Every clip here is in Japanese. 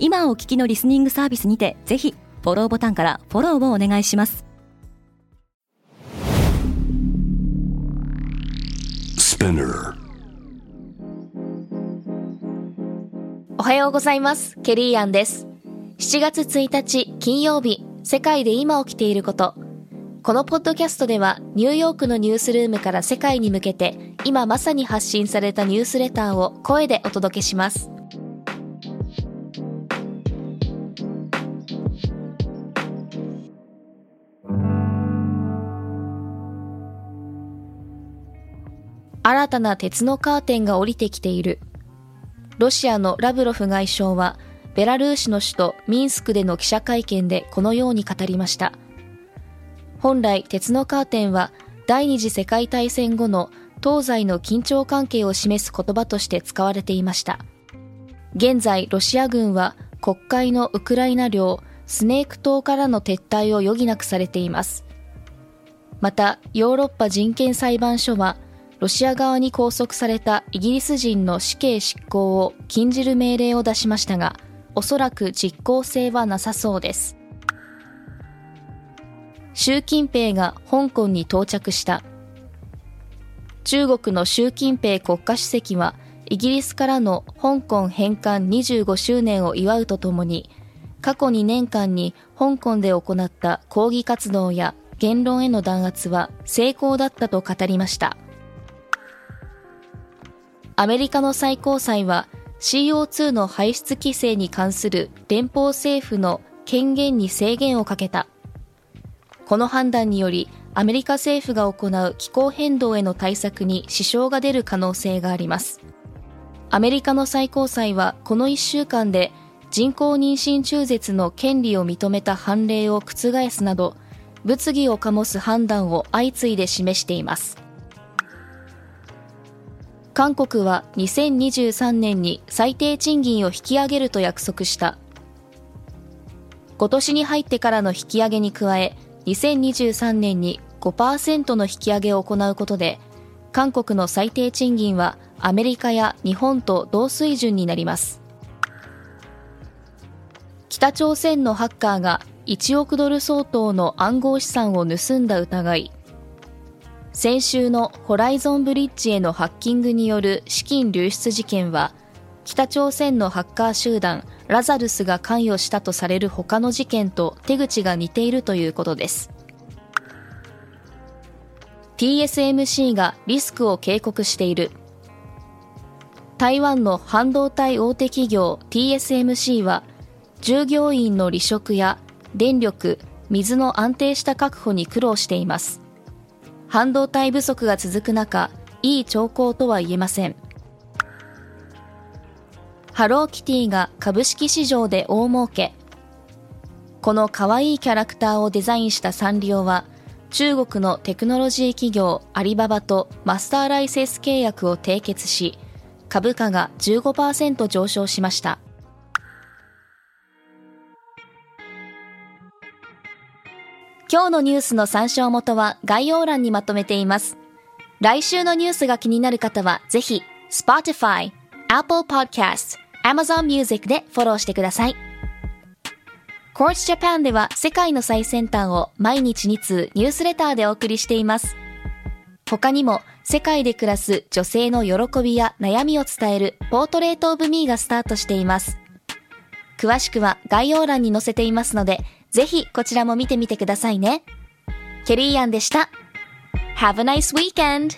今お聞きのリスニングサービスにてぜひフォローボタンからフォローをお願いします。おはようございます。ケリーアンです。7月1日金曜日世界で今起きていること。このポッドキャストではニューヨークのニュースルームから世界に向けて今まさに発信されたニュースレターを声でお届けします新たな鉄のカーテンが降りてきている。ロシアのラブロフ外相は、ベラルーシの首都ミンスクでの記者会見でこのように語りました。本来、鉄のカーテンは第二次世界大戦後の東西の緊張関係を示す言葉として使われていました。現在、ロシア軍は国会のウクライナ領スネーク島からの撤退を余儀なくされています。また、ヨーロッパ人権裁判所はロシア側に拘束されたイギリス人の死刑執行を禁じる命令を出しましたが、おそらく実効性はなさそうです。習近平が香港に到着した。中国の習近平国家主席は、イギリスからの香港返還25周年を祝うとともに、過去2年間に香港で行った抗議活動や言論への弾圧は成功だったと語りました。アメリカの最高裁は CO2 の排出規制に関する連邦政府の権限に制限をかけた。この判断によりアメリカ政府が行う気候変動への対策に支障が出る可能性があります。アメリカの最高裁はこの1週間で人工妊娠中絶の権利を認めた判例を覆すなど物議を醸す判断を相次いで示しています。韓国は2023年に最低賃金を引き上げると約束した。今年に入ってからの引き上げに加え2023年に5%の引き上げを行うことで韓国の最低賃金はアメリカや日本と同水準になります。北朝鮮のハッカーが1億ドル相当の暗号資産を盗んだ疑い。先週のホライゾンブリッジへのハッキングによる資金流出事件は北朝鮮のハッカー集団ラザルスが関与したとされる他の事件と手口が似ているということです。TSMC がリスクを警告している。台湾の半導体大手企業 TSMC は従業員の離職や電力水の安定した確保に苦労しています。半導体不足が続く中、いい兆候とは言えません。ハローキティが株式市場で大儲け。この可愛いキャラクターをデザインしたサンリオは、中国のテクノロジー企業アリババとマスターライセンス契約を締結し、株価が15%上昇しました。今日のニュースの参照元は概要欄にまとめています。来週のニュースが気になる方はぜひ Spotify、Apple Podcast、Amazon Music でフォローしてください。Courts Japan では世界の最先端を毎日2通ニュースレターでお送りしています。他にも世界で暮らす女性の喜びや悩みを伝えるポートレートオブミーがスタートしています。詳しくは概要欄に載せていますので、ぜひこちらも見てみてくださいね。ケリーアンでした。Have a nice weekend!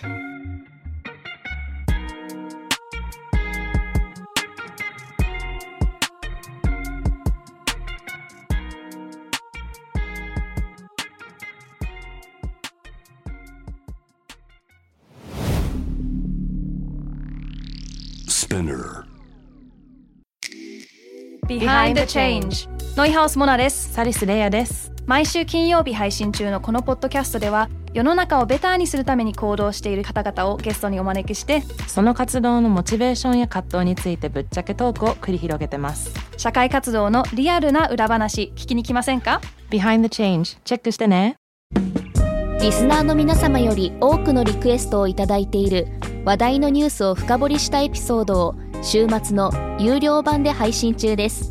Behind the Change ノイハウスモナです。サリスレイヤです。毎週金曜日配信中のこのポッドキャストでは世の中をベターにするために行動している方々をゲストにお招きしてその活動のモチベーションや葛藤についてぶっちゃけトークを繰り広げてます。社会活動のリアルな裏話聞きに来ませんか？Behind the Change チェックしてね。リスナーの皆様より多くのリクエストをいただいている話題のニュースを深掘りしたエピソードを週末の有料版で配信中です